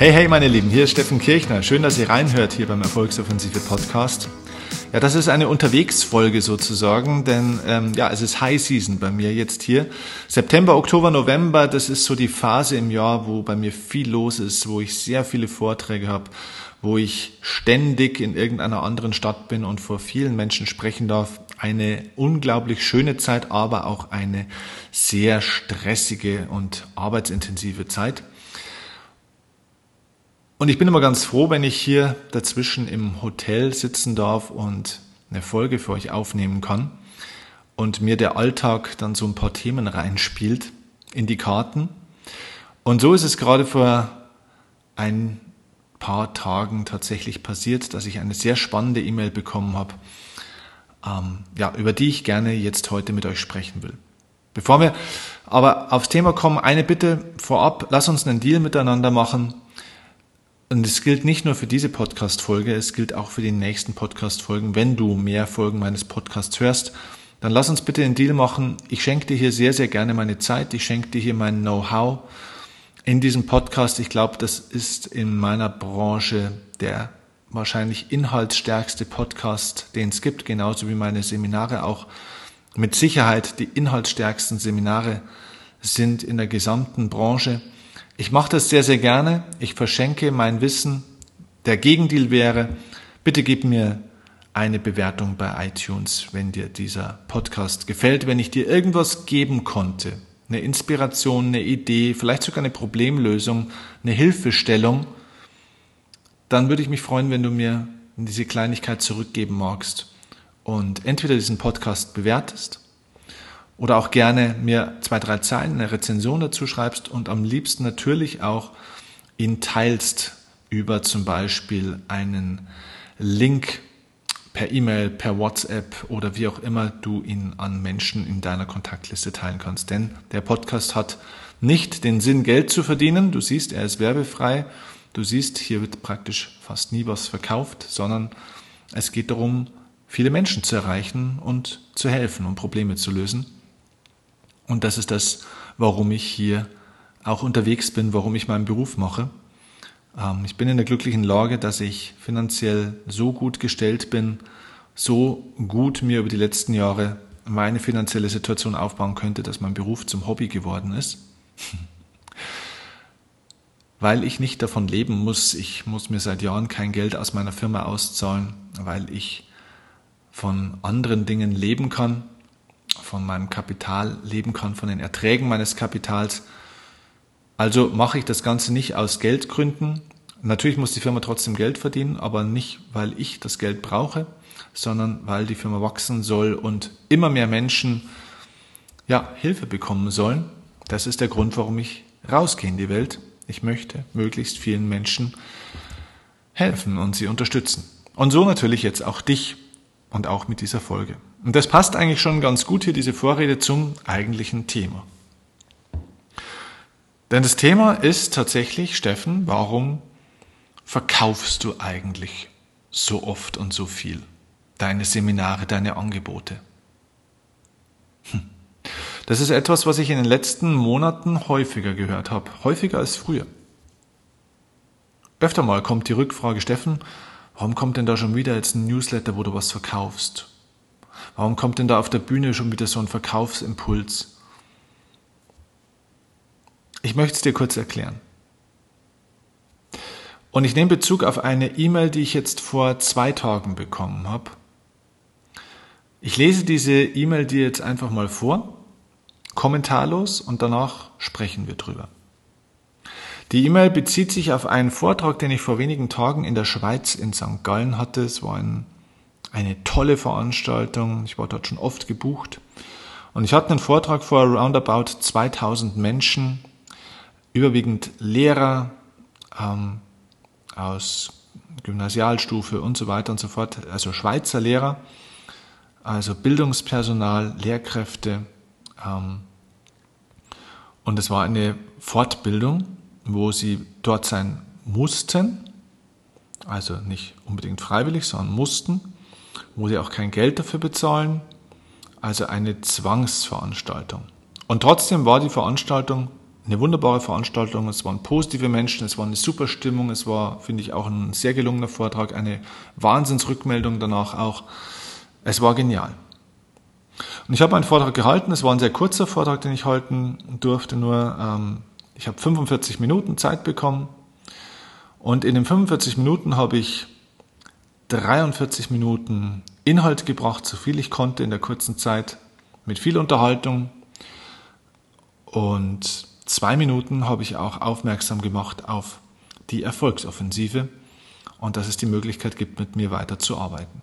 Hey, hey, meine Lieben, hier ist Steffen Kirchner. Schön, dass ihr reinhört hier beim Erfolgsoffensive Podcast. Ja, das ist eine Unterwegsfolge sozusagen, denn ähm, ja, es ist High Season bei mir jetzt hier. September, Oktober, November, das ist so die Phase im Jahr, wo bei mir viel los ist, wo ich sehr viele Vorträge habe, wo ich ständig in irgendeiner anderen Stadt bin und vor vielen Menschen sprechen darf. Eine unglaublich schöne Zeit, aber auch eine sehr stressige und arbeitsintensive Zeit. Und ich bin immer ganz froh, wenn ich hier dazwischen im Hotel sitzen darf und eine Folge für euch aufnehmen kann und mir der Alltag dann so ein paar Themen reinspielt in die Karten. Und so ist es gerade vor ein paar Tagen tatsächlich passiert, dass ich eine sehr spannende E-Mail bekommen habe, ähm, ja, über die ich gerne jetzt heute mit euch sprechen will. Bevor wir aber aufs Thema kommen, eine Bitte vorab, lass uns einen Deal miteinander machen. Und es gilt nicht nur für diese Podcast-Folge, es gilt auch für die nächsten Podcast-Folgen. Wenn du mehr Folgen meines Podcasts hörst, dann lass uns bitte einen Deal machen. Ich schenke dir hier sehr, sehr gerne meine Zeit. Ich schenke dir hier mein Know-how in diesem Podcast. Ich glaube, das ist in meiner Branche der wahrscheinlich inhaltsstärkste Podcast, den es gibt, genauso wie meine Seminare auch. Mit Sicherheit die inhaltsstärksten Seminare sind in der gesamten Branche. Ich mache das sehr, sehr gerne. Ich verschenke mein Wissen. Der Gegendeal wäre, bitte gib mir eine Bewertung bei iTunes, wenn dir dieser Podcast gefällt, wenn ich dir irgendwas geben konnte. Eine Inspiration, eine Idee, vielleicht sogar eine Problemlösung, eine Hilfestellung, dann würde ich mich freuen, wenn du mir diese Kleinigkeit zurückgeben magst und entweder diesen Podcast bewertest oder auch gerne mir zwei, drei Zeilen eine Rezension dazu schreibst und am liebsten natürlich auch ihn teilst über zum Beispiel einen Link per E-Mail, per WhatsApp oder wie auch immer du ihn an Menschen in deiner Kontaktliste teilen kannst. Denn der Podcast hat nicht den Sinn, Geld zu verdienen. Du siehst, er ist werbefrei. Du siehst, hier wird praktisch fast nie was verkauft, sondern es geht darum, viele Menschen zu erreichen und zu helfen und Probleme zu lösen. Und das ist das, warum ich hier auch unterwegs bin, warum ich meinen Beruf mache. Ähm, ich bin in der glücklichen Lage, dass ich finanziell so gut gestellt bin, so gut mir über die letzten Jahre meine finanzielle Situation aufbauen könnte, dass mein Beruf zum Hobby geworden ist. Weil ich nicht davon leben muss. Ich muss mir seit Jahren kein Geld aus meiner Firma auszahlen, weil ich von anderen Dingen leben kann von meinem Kapital leben kann, von den Erträgen meines Kapitals. Also mache ich das Ganze nicht aus Geldgründen. Natürlich muss die Firma trotzdem Geld verdienen, aber nicht, weil ich das Geld brauche, sondern weil die Firma wachsen soll und immer mehr Menschen ja, Hilfe bekommen sollen. Das ist der Grund, warum ich rausgehe in die Welt. Ich möchte möglichst vielen Menschen helfen und sie unterstützen. Und so natürlich jetzt auch dich und auch mit dieser Folge. Und das passt eigentlich schon ganz gut hier, diese Vorrede zum eigentlichen Thema. Denn das Thema ist tatsächlich, Steffen, warum verkaufst du eigentlich so oft und so viel? Deine Seminare, deine Angebote. Hm. Das ist etwas, was ich in den letzten Monaten häufiger gehört habe. Häufiger als früher. Öfter mal kommt die Rückfrage, Steffen, warum kommt denn da schon wieder jetzt ein Newsletter, wo du was verkaufst? Warum kommt denn da auf der Bühne schon wieder so ein Verkaufsimpuls? Ich möchte es dir kurz erklären. Und ich nehme Bezug auf eine E-Mail, die ich jetzt vor zwei Tagen bekommen habe. Ich lese diese E-Mail dir jetzt einfach mal vor, kommentarlos, und danach sprechen wir drüber. Die E-Mail bezieht sich auf einen Vortrag, den ich vor wenigen Tagen in der Schweiz in St. Gallen hatte. Es war ein eine tolle Veranstaltung. Ich war dort schon oft gebucht. Und ich hatte einen Vortrag vor roundabout 2000 Menschen, überwiegend Lehrer ähm, aus Gymnasialstufe und so weiter und so fort, also Schweizer Lehrer, also Bildungspersonal, Lehrkräfte. Ähm, und es war eine Fortbildung, wo sie dort sein mussten, also nicht unbedingt freiwillig, sondern mussten wo sie auch kein Geld dafür bezahlen, also eine Zwangsveranstaltung. Und trotzdem war die Veranstaltung eine wunderbare Veranstaltung, es waren positive Menschen, es war eine super Stimmung, es war, finde ich, auch ein sehr gelungener Vortrag, eine Wahnsinnsrückmeldung danach auch. Es war genial. Und ich habe einen Vortrag gehalten, es war ein sehr kurzer Vortrag, den ich halten durfte, nur ähm, ich habe 45 Minuten Zeit bekommen und in den 45 Minuten habe ich 43 Minuten Inhalt gebracht, so viel ich konnte in der kurzen Zeit, mit viel Unterhaltung. Und zwei Minuten habe ich auch aufmerksam gemacht auf die Erfolgsoffensive und dass es die Möglichkeit gibt, mit mir weiterzuarbeiten.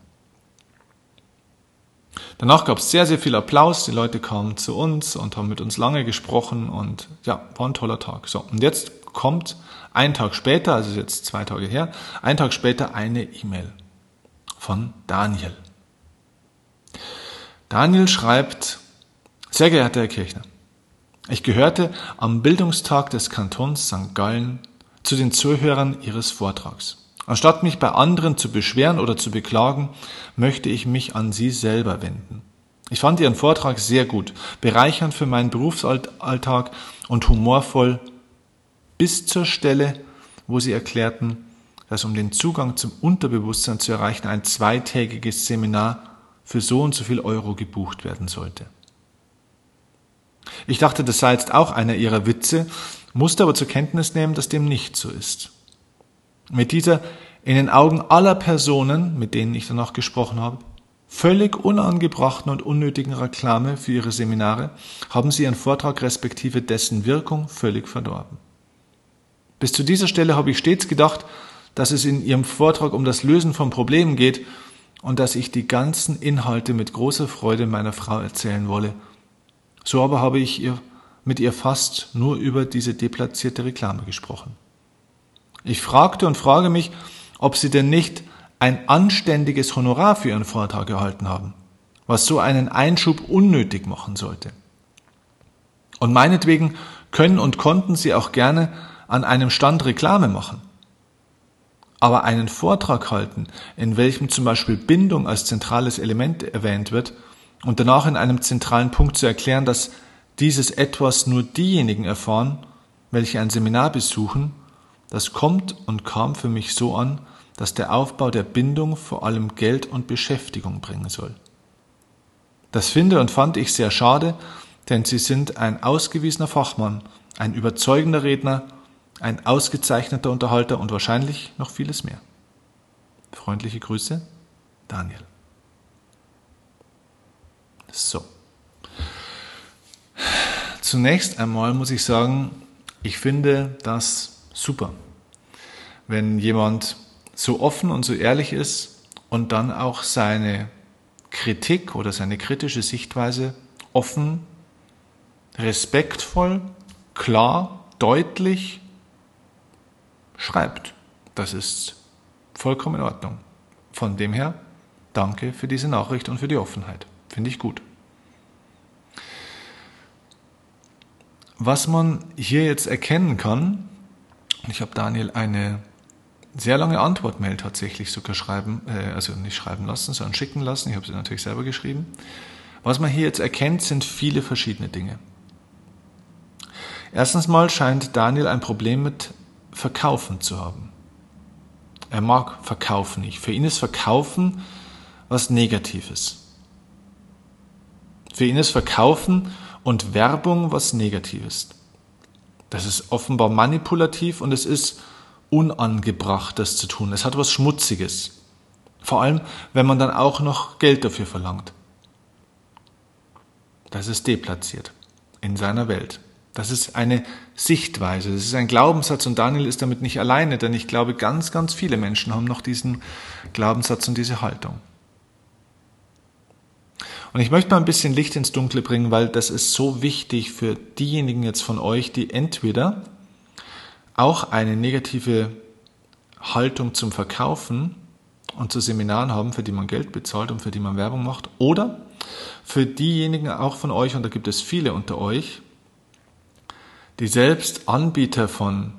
Danach gab es sehr, sehr viel Applaus. Die Leute kamen zu uns und haben mit uns lange gesprochen und ja, war ein toller Tag. So, und jetzt kommt ein Tag später, also jetzt zwei Tage her, ein Tag später eine E-Mail von Daniel. Daniel schreibt, sehr geehrter Herr Kirchner, ich gehörte am Bildungstag des Kantons St. Gallen zu den Zuhörern Ihres Vortrags. Anstatt mich bei anderen zu beschweren oder zu beklagen, möchte ich mich an Sie selber wenden. Ich fand Ihren Vortrag sehr gut, bereichernd für meinen Berufsalltag und humorvoll bis zur Stelle, wo Sie erklärten, dass um den Zugang zum Unterbewusstsein zu erreichen ein zweitägiges Seminar für so und so viel Euro gebucht werden sollte. Ich dachte, das sei jetzt auch einer ihrer Witze, musste aber zur Kenntnis nehmen, dass dem nicht so ist. Mit dieser in den Augen aller Personen, mit denen ich danach gesprochen habe, völlig unangebrachten und unnötigen Reklame für ihre Seminare, haben sie ihren Vortrag respektive dessen Wirkung völlig verdorben. Bis zu dieser Stelle habe ich stets gedacht, dass es in ihrem Vortrag um das Lösen von Problemen geht und dass ich die ganzen Inhalte mit großer Freude meiner Frau erzählen wolle. So aber habe ich ihr, mit ihr fast nur über diese deplatzierte Reklame gesprochen. Ich fragte und frage mich, ob sie denn nicht ein anständiges Honorar für ihren Vortrag erhalten haben, was so einen Einschub unnötig machen sollte. Und meinetwegen können und konnten sie auch gerne an einem Stand Reklame machen. Aber einen Vortrag halten, in welchem zum Beispiel Bindung als zentrales Element erwähnt wird und danach in einem zentralen Punkt zu erklären, dass dieses etwas nur diejenigen erfahren, welche ein Seminar besuchen, das kommt und kam für mich so an, dass der Aufbau der Bindung vor allem Geld und Beschäftigung bringen soll. Das finde und fand ich sehr schade, denn Sie sind ein ausgewiesener Fachmann, ein überzeugender Redner ein ausgezeichneter Unterhalter und wahrscheinlich noch vieles mehr. Freundliche Grüße, Daniel. So. Zunächst einmal muss ich sagen, ich finde das super, wenn jemand so offen und so ehrlich ist und dann auch seine Kritik oder seine kritische Sichtweise offen, respektvoll, klar, deutlich schreibt. Das ist vollkommen in Ordnung. Von dem her, danke für diese Nachricht und für die Offenheit. Finde ich gut. Was man hier jetzt erkennen kann, ich habe Daniel eine sehr lange Antwortmail tatsächlich sogar schreiben, äh, also nicht schreiben lassen, sondern schicken lassen. Ich habe sie natürlich selber geschrieben. Was man hier jetzt erkennt, sind viele verschiedene Dinge. Erstens mal scheint Daniel ein Problem mit Verkaufen zu haben. Er mag Verkaufen nicht. Für ihn ist Verkaufen was Negatives. Für ihn ist Verkaufen und Werbung was Negatives. Das ist offenbar manipulativ und es ist unangebracht, das zu tun. Es hat was Schmutziges. Vor allem, wenn man dann auch noch Geld dafür verlangt. Das ist deplatziert in seiner Welt. Das ist eine Sichtweise, das ist ein Glaubenssatz und Daniel ist damit nicht alleine, denn ich glaube, ganz, ganz viele Menschen haben noch diesen Glaubenssatz und diese Haltung. Und ich möchte mal ein bisschen Licht ins Dunkle bringen, weil das ist so wichtig für diejenigen jetzt von euch, die entweder auch eine negative Haltung zum Verkaufen und zu Seminaren haben, für die man Geld bezahlt und für die man Werbung macht, oder für diejenigen auch von euch, und da gibt es viele unter euch, die selbst Anbieter von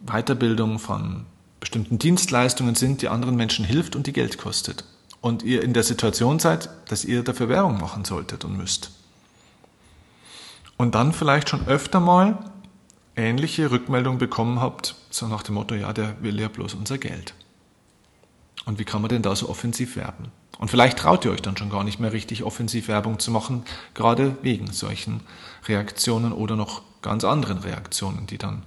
Weiterbildung, von bestimmten Dienstleistungen sind, die anderen Menschen hilft und die Geld kostet. Und ihr in der Situation seid, dass ihr dafür Werbung machen solltet und müsst. Und dann vielleicht schon öfter mal ähnliche Rückmeldung bekommen habt, so nach dem Motto, ja, der will ja bloß unser Geld. Und wie kann man denn da so offensiv werben? Und vielleicht traut ihr euch dann schon gar nicht mehr richtig offensiv Werbung zu machen, gerade wegen solchen Reaktionen oder noch ganz anderen Reaktionen, die dann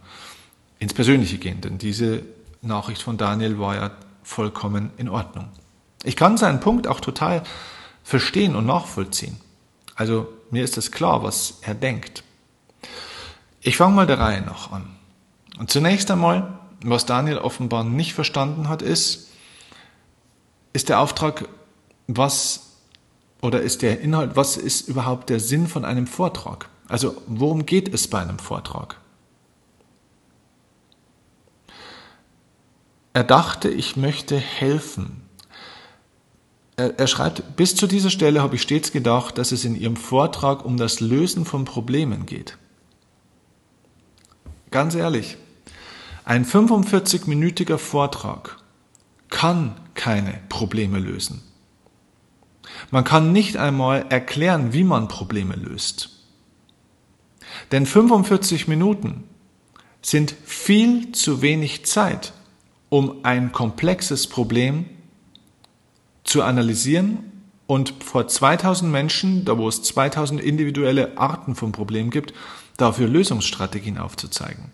ins Persönliche gehen. Denn diese Nachricht von Daniel war ja vollkommen in Ordnung. Ich kann seinen Punkt auch total verstehen und nachvollziehen. Also mir ist es klar, was er denkt. Ich fange mal der Reihe nach an. Und zunächst einmal, was Daniel offenbar nicht verstanden hat, ist, ist der Auftrag, was oder ist der Inhalt, was ist überhaupt der Sinn von einem Vortrag? Also worum geht es bei einem Vortrag? Er dachte, ich möchte helfen. Er, er, schreibt, bis zu dieser Stelle habe ich stets gedacht, dass es in Ihrem Vortrag um das Lösen von Problemen geht. Ganz ehrlich, ein 45-minütiger Vortrag kann keine Probleme lösen. Man kann nicht einmal erklären, wie man Probleme löst. Denn 45 Minuten sind viel zu wenig Zeit, um ein komplexes Problem zu analysieren und vor 2000 Menschen, da wo es 2000 individuelle Arten von Problemen gibt, dafür Lösungsstrategien aufzuzeigen.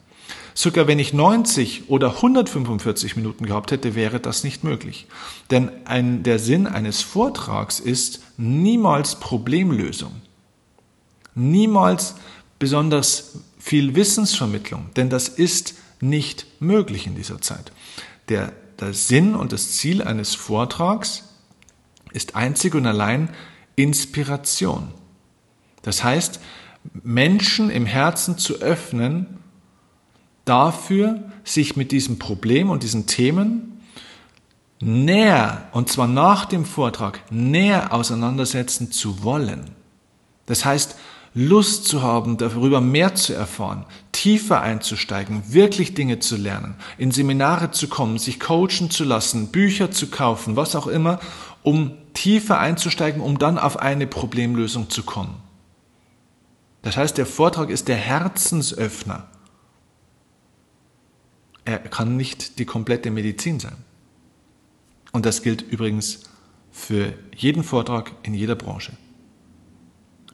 Sogar wenn ich 90 oder 145 Minuten gehabt hätte, wäre das nicht möglich. Denn ein, der Sinn eines Vortrags ist niemals Problemlösung. Niemals besonders viel Wissensvermittlung, denn das ist nicht möglich in dieser Zeit. Der, der Sinn und das Ziel eines Vortrags ist einzig und allein Inspiration. Das heißt, Menschen im Herzen zu öffnen dafür, sich mit diesem Problem und diesen Themen näher, und zwar nach dem Vortrag, näher auseinandersetzen zu wollen. Das heißt, Lust zu haben, darüber mehr zu erfahren, tiefer einzusteigen, wirklich Dinge zu lernen, in Seminare zu kommen, sich coachen zu lassen, Bücher zu kaufen, was auch immer, um tiefer einzusteigen, um dann auf eine Problemlösung zu kommen. Das heißt, der Vortrag ist der Herzensöffner. Er kann nicht die komplette Medizin sein. Und das gilt übrigens für jeden Vortrag in jeder Branche.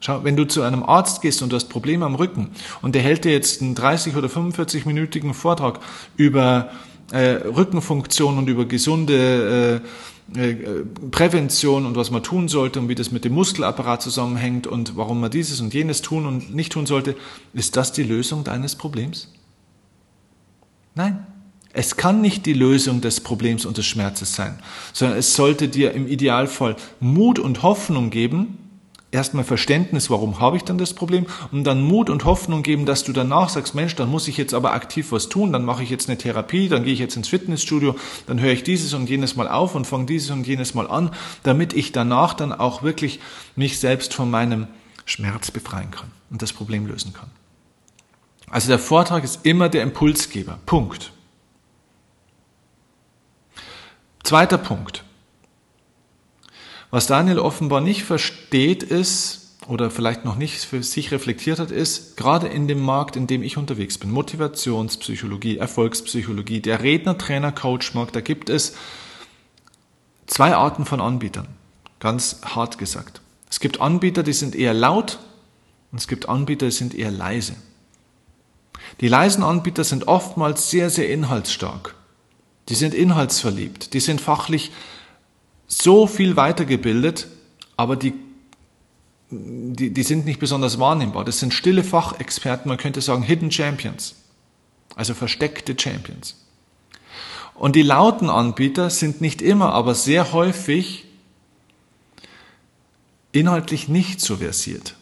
Schau, wenn du zu einem Arzt gehst und du hast Probleme am Rücken und der hält dir jetzt einen 30 oder 45 minütigen Vortrag über äh, Rückenfunktion und über gesunde äh, äh, Prävention und was man tun sollte und wie das mit dem Muskelapparat zusammenhängt und warum man dieses und jenes tun und nicht tun sollte, ist das die Lösung deines Problems? Nein. Es kann nicht die Lösung des Problems und des Schmerzes sein, sondern es sollte dir im Idealfall Mut und Hoffnung geben, erstmal Verständnis, warum habe ich dann das Problem, und dann Mut und Hoffnung geben, dass du danach sagst, Mensch, dann muss ich jetzt aber aktiv was tun, dann mache ich jetzt eine Therapie, dann gehe ich jetzt ins Fitnessstudio, dann höre ich dieses und jenes mal auf und fange dieses und jenes mal an, damit ich danach dann auch wirklich mich selbst von meinem Schmerz befreien kann und das Problem lösen kann. Also der Vortrag ist immer der Impulsgeber. Punkt. Zweiter Punkt. Was Daniel offenbar nicht versteht ist, oder vielleicht noch nicht für sich reflektiert hat, ist, gerade in dem Markt, in dem ich unterwegs bin, Motivationspsychologie, Erfolgspsychologie, der Redner, Trainer, Coach-Markt, da gibt es zwei Arten von Anbietern. Ganz hart gesagt. Es gibt Anbieter, die sind eher laut und es gibt Anbieter, die sind eher leise. Die leisen Anbieter sind oftmals sehr, sehr inhaltsstark. Die sind inhaltsverliebt. Die sind fachlich so viel weitergebildet, aber die, die, die sind nicht besonders wahrnehmbar. Das sind stille Fachexperten, man könnte sagen Hidden Champions. Also versteckte Champions. Und die lauten Anbieter sind nicht immer, aber sehr häufig inhaltlich nicht so versiert.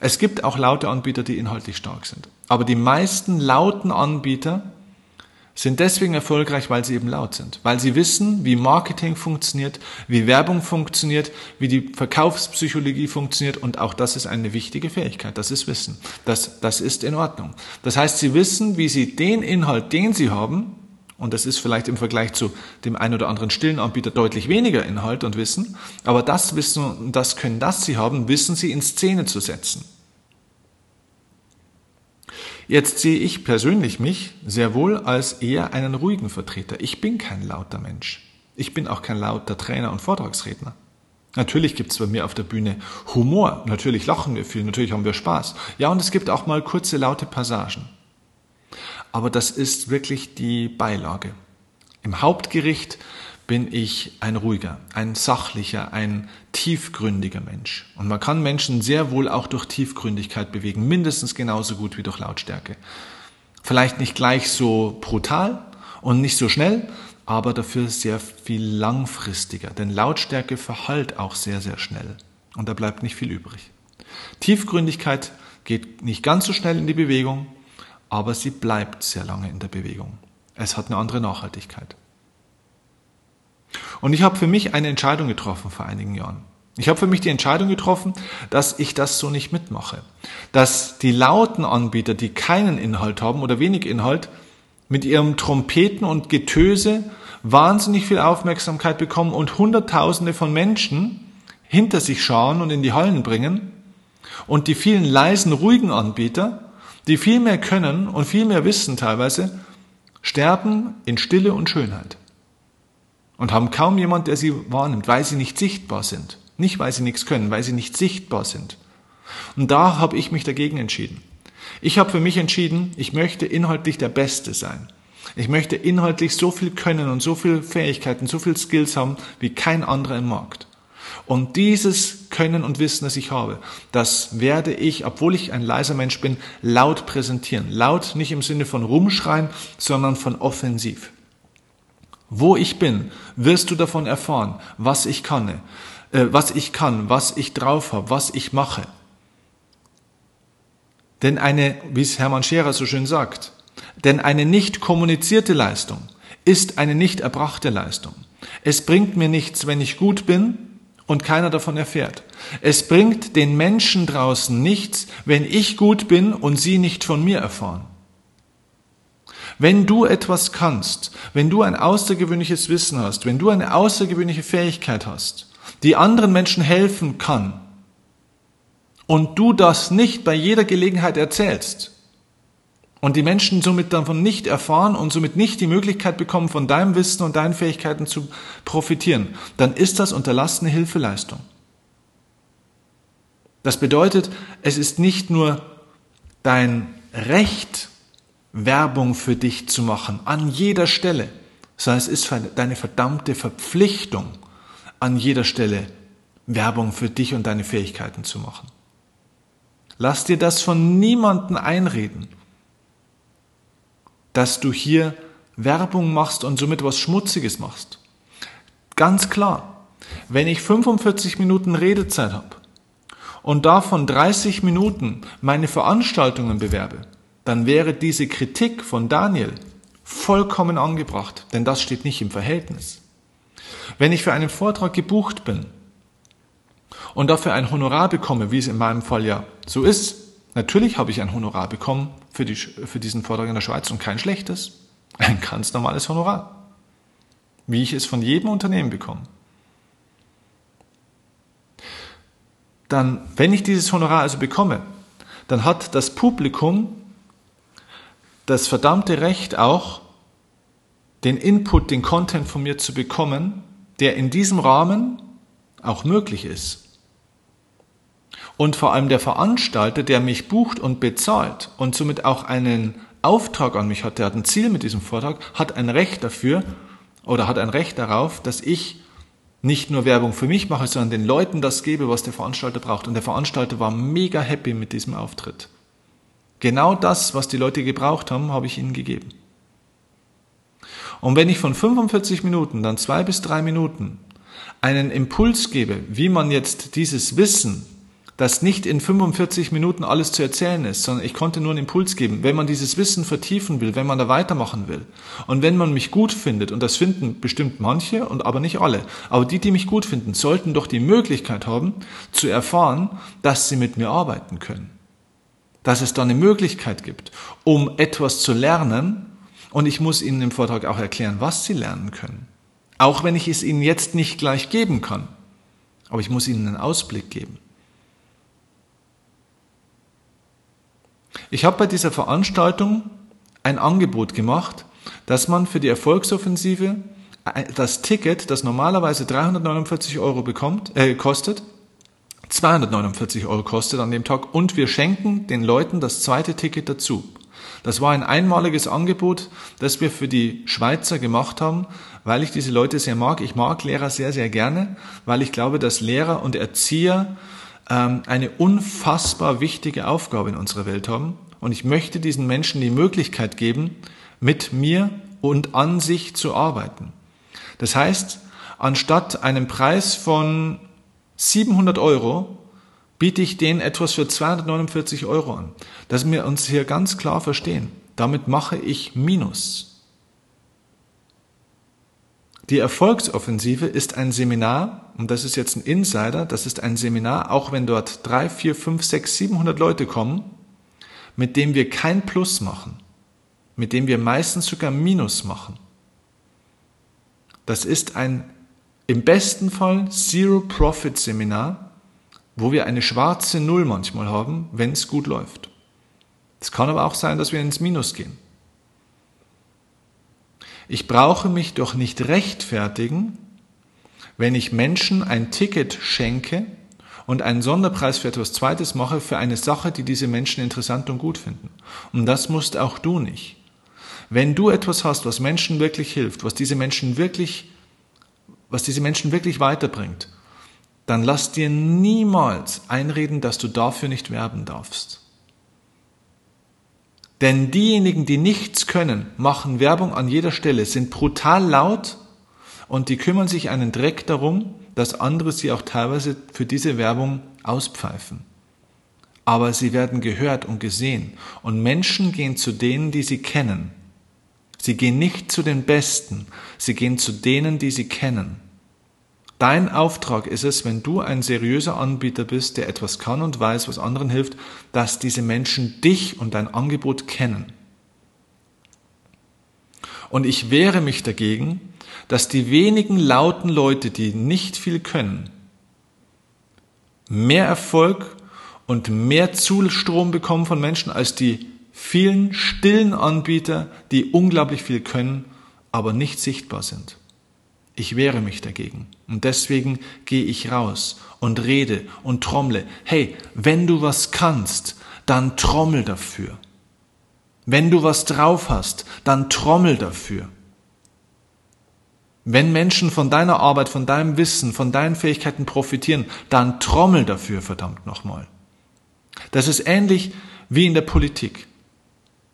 Es gibt auch laute Anbieter, die inhaltlich stark sind. Aber die meisten lauten Anbieter sind deswegen erfolgreich, weil sie eben laut sind. Weil sie wissen, wie Marketing funktioniert, wie Werbung funktioniert, wie die Verkaufspsychologie funktioniert. Und auch das ist eine wichtige Fähigkeit. Das ist Wissen. Das, das ist in Ordnung. Das heißt, sie wissen, wie sie den Inhalt, den sie haben, und das ist vielleicht im Vergleich zu dem einen oder anderen stillen Anbieter deutlich weniger Inhalt und Wissen. Aber das Wissen und das Können, das sie haben, wissen sie in Szene zu setzen. Jetzt sehe ich persönlich mich sehr wohl als eher einen ruhigen Vertreter. Ich bin kein lauter Mensch. Ich bin auch kein lauter Trainer und Vortragsredner. Natürlich gibt es bei mir auf der Bühne Humor, natürlich lachen wir viel, natürlich haben wir Spaß. Ja, und es gibt auch mal kurze, laute Passagen. Aber das ist wirklich die Beilage. Im Hauptgericht bin ich ein ruhiger, ein sachlicher, ein tiefgründiger Mensch. Und man kann Menschen sehr wohl auch durch Tiefgründigkeit bewegen, mindestens genauso gut wie durch Lautstärke. Vielleicht nicht gleich so brutal und nicht so schnell, aber dafür sehr viel langfristiger. Denn Lautstärke verhallt auch sehr, sehr schnell. Und da bleibt nicht viel übrig. Tiefgründigkeit geht nicht ganz so schnell in die Bewegung, aber sie bleibt sehr lange in der Bewegung. Es hat eine andere Nachhaltigkeit. Und ich habe für mich eine Entscheidung getroffen vor einigen Jahren. Ich habe für mich die Entscheidung getroffen, dass ich das so nicht mitmache. Dass die lauten Anbieter, die keinen Inhalt haben oder wenig Inhalt, mit ihrem Trompeten und Getöse wahnsinnig viel Aufmerksamkeit bekommen und Hunderttausende von Menschen hinter sich schauen und in die Hallen bringen und die vielen leisen, ruhigen Anbieter, die viel mehr können und viel mehr wissen teilweise, sterben in Stille und Schönheit und haben kaum jemand, der sie wahrnimmt, weil sie nicht sichtbar sind. Nicht, weil sie nichts können, weil sie nicht sichtbar sind. Und da habe ich mich dagegen entschieden. Ich habe für mich entschieden, ich möchte inhaltlich der Beste sein. Ich möchte inhaltlich so viel können und so viel Fähigkeiten, so viel Skills haben wie kein anderer im Markt. Und dieses Können und Wissen, das ich habe, das werde ich, obwohl ich ein leiser Mensch bin, laut präsentieren. Laut nicht im Sinne von rumschreien, sondern von offensiv. Wo ich bin, wirst du davon erfahren, was ich kann, äh, was ich kann, was ich drauf habe, was ich mache. Denn eine, wie es Hermann Scherer so schön sagt, denn eine nicht kommunizierte Leistung ist eine nicht erbrachte Leistung. Es bringt mir nichts, wenn ich gut bin und keiner davon erfährt. Es bringt den Menschen draußen nichts, wenn ich gut bin und sie nicht von mir erfahren. Wenn du etwas kannst, wenn du ein außergewöhnliches Wissen hast, wenn du eine außergewöhnliche Fähigkeit hast, die anderen Menschen helfen kann, und du das nicht bei jeder Gelegenheit erzählst und die Menschen somit davon nicht erfahren und somit nicht die Möglichkeit bekommen, von deinem Wissen und deinen Fähigkeiten zu profitieren, dann ist das unterlassene Hilfeleistung. Das bedeutet, es ist nicht nur dein Recht, Werbung für dich zu machen, an jeder Stelle, sondern es ist deine verdammte Verpflichtung, an jeder Stelle Werbung für dich und deine Fähigkeiten zu machen. Lass dir das von niemanden einreden, dass du hier Werbung machst und somit was Schmutziges machst. Ganz klar, wenn ich 45 Minuten Redezeit habe und davon 30 Minuten meine Veranstaltungen bewerbe, dann wäre diese Kritik von Daniel vollkommen angebracht, denn das steht nicht im Verhältnis. Wenn ich für einen Vortrag gebucht bin und dafür ein Honorar bekomme, wie es in meinem Fall ja so ist, natürlich habe ich ein Honorar bekommen für, die, für diesen Vortrag in der Schweiz und kein schlechtes, ein ganz normales Honorar, wie ich es von jedem Unternehmen bekomme. Dann, wenn ich dieses Honorar also bekomme, dann hat das Publikum das verdammte Recht auch, den Input, den Content von mir zu bekommen, der in diesem Rahmen auch möglich ist. Und vor allem der Veranstalter, der mich bucht und bezahlt und somit auch einen Auftrag an mich hat, der hat ein Ziel mit diesem Vortrag, hat ein Recht dafür oder hat ein Recht darauf, dass ich nicht nur Werbung für mich mache, sondern den Leuten das gebe, was der Veranstalter braucht. Und der Veranstalter war mega happy mit diesem Auftritt. Genau das, was die Leute gebraucht haben, habe ich ihnen gegeben. Und wenn ich von 45 Minuten dann zwei bis drei Minuten einen Impuls gebe, wie man jetzt dieses Wissen dass nicht in 45 Minuten alles zu erzählen ist, sondern ich konnte nur einen Impuls geben. Wenn man dieses Wissen vertiefen will, wenn man da weitermachen will und wenn man mich gut findet, und das finden bestimmt manche und aber nicht alle, aber die, die mich gut finden, sollten doch die Möglichkeit haben, zu erfahren, dass sie mit mir arbeiten können. Dass es da eine Möglichkeit gibt, um etwas zu lernen und ich muss ihnen im Vortrag auch erklären, was sie lernen können. Auch wenn ich es ihnen jetzt nicht gleich geben kann. Aber ich muss ihnen einen Ausblick geben. Ich habe bei dieser Veranstaltung ein Angebot gemacht, dass man für die Erfolgsoffensive das Ticket, das normalerweise 349 Euro bekommt, äh, kostet, 249 Euro kostet an dem Tag und wir schenken den Leuten das zweite Ticket dazu. Das war ein einmaliges Angebot, das wir für die Schweizer gemacht haben, weil ich diese Leute sehr mag. Ich mag Lehrer sehr, sehr gerne, weil ich glaube, dass Lehrer und Erzieher ähm, eine unfassbar wichtige Aufgabe in unserer Welt haben. Und ich möchte diesen Menschen die Möglichkeit geben, mit mir und an sich zu arbeiten. Das heißt, anstatt einem Preis von 700 Euro biete ich denen etwas für 249 Euro an. Dass wir uns hier ganz klar verstehen. Damit mache ich Minus. Die Erfolgsoffensive ist ein Seminar, und das ist jetzt ein Insider, das ist ein Seminar, auch wenn dort drei, vier, fünf, sechs, 700 Leute kommen, mit dem wir kein Plus machen, mit dem wir meistens sogar Minus machen. Das ist ein im besten Fall Zero-Profit-Seminar, wo wir eine schwarze Null manchmal haben, wenn es gut läuft. Es kann aber auch sein, dass wir ins Minus gehen. Ich brauche mich doch nicht rechtfertigen, wenn ich Menschen ein Ticket schenke und einen Sonderpreis für etwas Zweites mache für eine Sache, die diese Menschen interessant und gut finden. Und das musst auch du nicht. Wenn du etwas hast, was Menschen wirklich hilft, was diese Menschen wirklich was diese Menschen wirklich weiterbringt, dann lass dir niemals einreden, dass du dafür nicht werben darfst. Denn diejenigen, die nichts können, machen Werbung an jeder Stelle, sind brutal laut und die kümmern sich einen Dreck darum, dass andere sie auch teilweise für diese Werbung auspfeifen. Aber sie werden gehört und gesehen und Menschen gehen zu denen, die sie kennen Sie gehen nicht zu den Besten, sie gehen zu denen, die sie kennen. Dein Auftrag ist es, wenn du ein seriöser Anbieter bist, der etwas kann und weiß, was anderen hilft, dass diese Menschen dich und dein Angebot kennen. Und ich wehre mich dagegen, dass die wenigen lauten Leute, die nicht viel können, mehr Erfolg und mehr Zustrom bekommen von Menschen als die vielen stillen Anbieter, die unglaublich viel können, aber nicht sichtbar sind. Ich wehre mich dagegen. Und deswegen gehe ich raus und rede und trommle. Hey, wenn du was kannst, dann trommel dafür. Wenn du was drauf hast, dann trommel dafür. Wenn Menschen von deiner Arbeit, von deinem Wissen, von deinen Fähigkeiten profitieren, dann trommel dafür, verdammt nochmal. Das ist ähnlich wie in der Politik.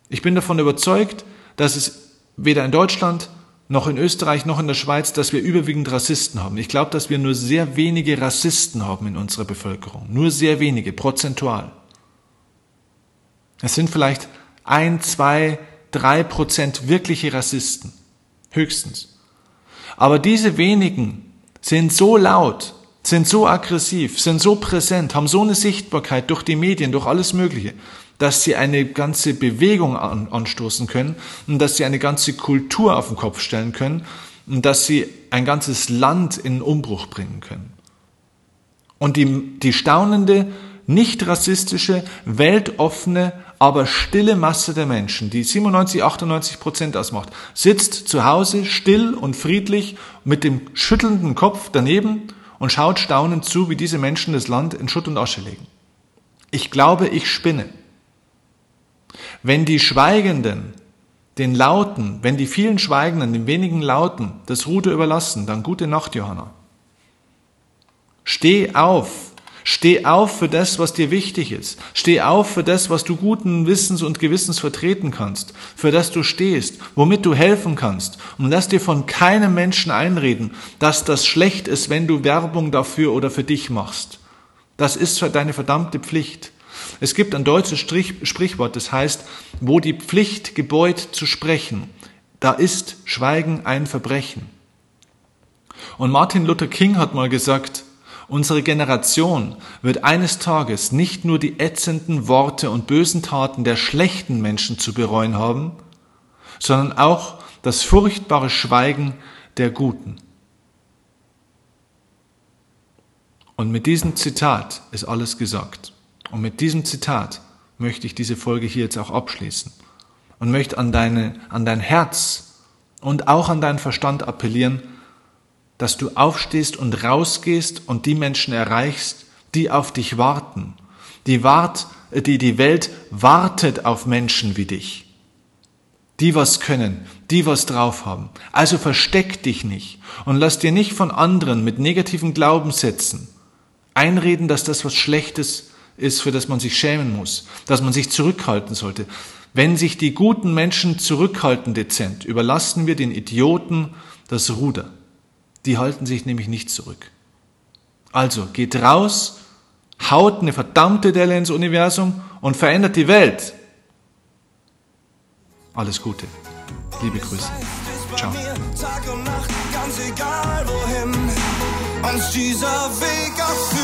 Ich bin davon überzeugt, dass es weder in Deutschland noch in Österreich noch in der Schweiz, dass wir überwiegend Rassisten haben. Ich glaube, dass wir nur sehr wenige Rassisten haben in unserer Bevölkerung. Nur sehr wenige, prozentual. Es sind vielleicht ein, zwei, drei Prozent wirkliche Rassisten. Höchstens. Aber diese wenigen sind so laut, sind so aggressiv, sind so präsent, haben so eine Sichtbarkeit durch die Medien, durch alles Mögliche, dass sie eine ganze Bewegung an, anstoßen können und dass sie eine ganze Kultur auf den Kopf stellen können und dass sie ein ganzes Land in Umbruch bringen können. Und die, die staunende, nicht rassistische, weltoffene, aber stille Masse der Menschen, die 97, 98 Prozent ausmacht, sitzt zu Hause still und friedlich mit dem schüttelnden Kopf daneben und schaut staunend zu, wie diese Menschen das Land in Schutt und Asche legen. Ich glaube, ich spinne. Wenn die Schweigenden den Lauten, wenn die vielen Schweigenden den wenigen Lauten das Ruder überlassen, dann gute Nacht, Johanna. Steh auf. Steh auf für das, was dir wichtig ist. Steh auf für das, was du guten Wissens und Gewissens vertreten kannst, für das du stehst, womit du helfen kannst. Und lass dir von keinem Menschen einreden, dass das schlecht ist, wenn du Werbung dafür oder für dich machst. Das ist deine verdammte Pflicht. Es gibt ein deutsches Sprichwort, das heißt, wo die Pflicht gebeut zu sprechen, da ist Schweigen ein Verbrechen. Und Martin Luther King hat mal gesagt, unsere Generation wird eines Tages nicht nur die ätzenden Worte und bösen Taten der schlechten Menschen zu bereuen haben, sondern auch das furchtbare Schweigen der Guten. Und mit diesem Zitat ist alles gesagt. Und mit diesem Zitat möchte ich diese Folge hier jetzt auch abschließen und möchte an, deine, an dein Herz und auch an deinen Verstand appellieren, dass du aufstehst und rausgehst und die Menschen erreichst, die auf dich warten. Die, wart, die, die Welt wartet auf Menschen wie dich. Die was können, die was drauf haben. Also versteck dich nicht und lass dir nicht von anderen mit negativen Glaubenssätzen einreden, dass das was Schlechtes ist, für das man sich schämen muss, dass man sich zurückhalten sollte. Wenn sich die guten Menschen zurückhalten dezent, überlassen wir den Idioten das Ruder. Die halten sich nämlich nicht zurück. Also geht raus, haut eine verdammte Delle ins Universum und verändert die Welt. Alles Gute. Liebe Grüße. Ciao. Ganz egal wohin uns dieser Weg führt.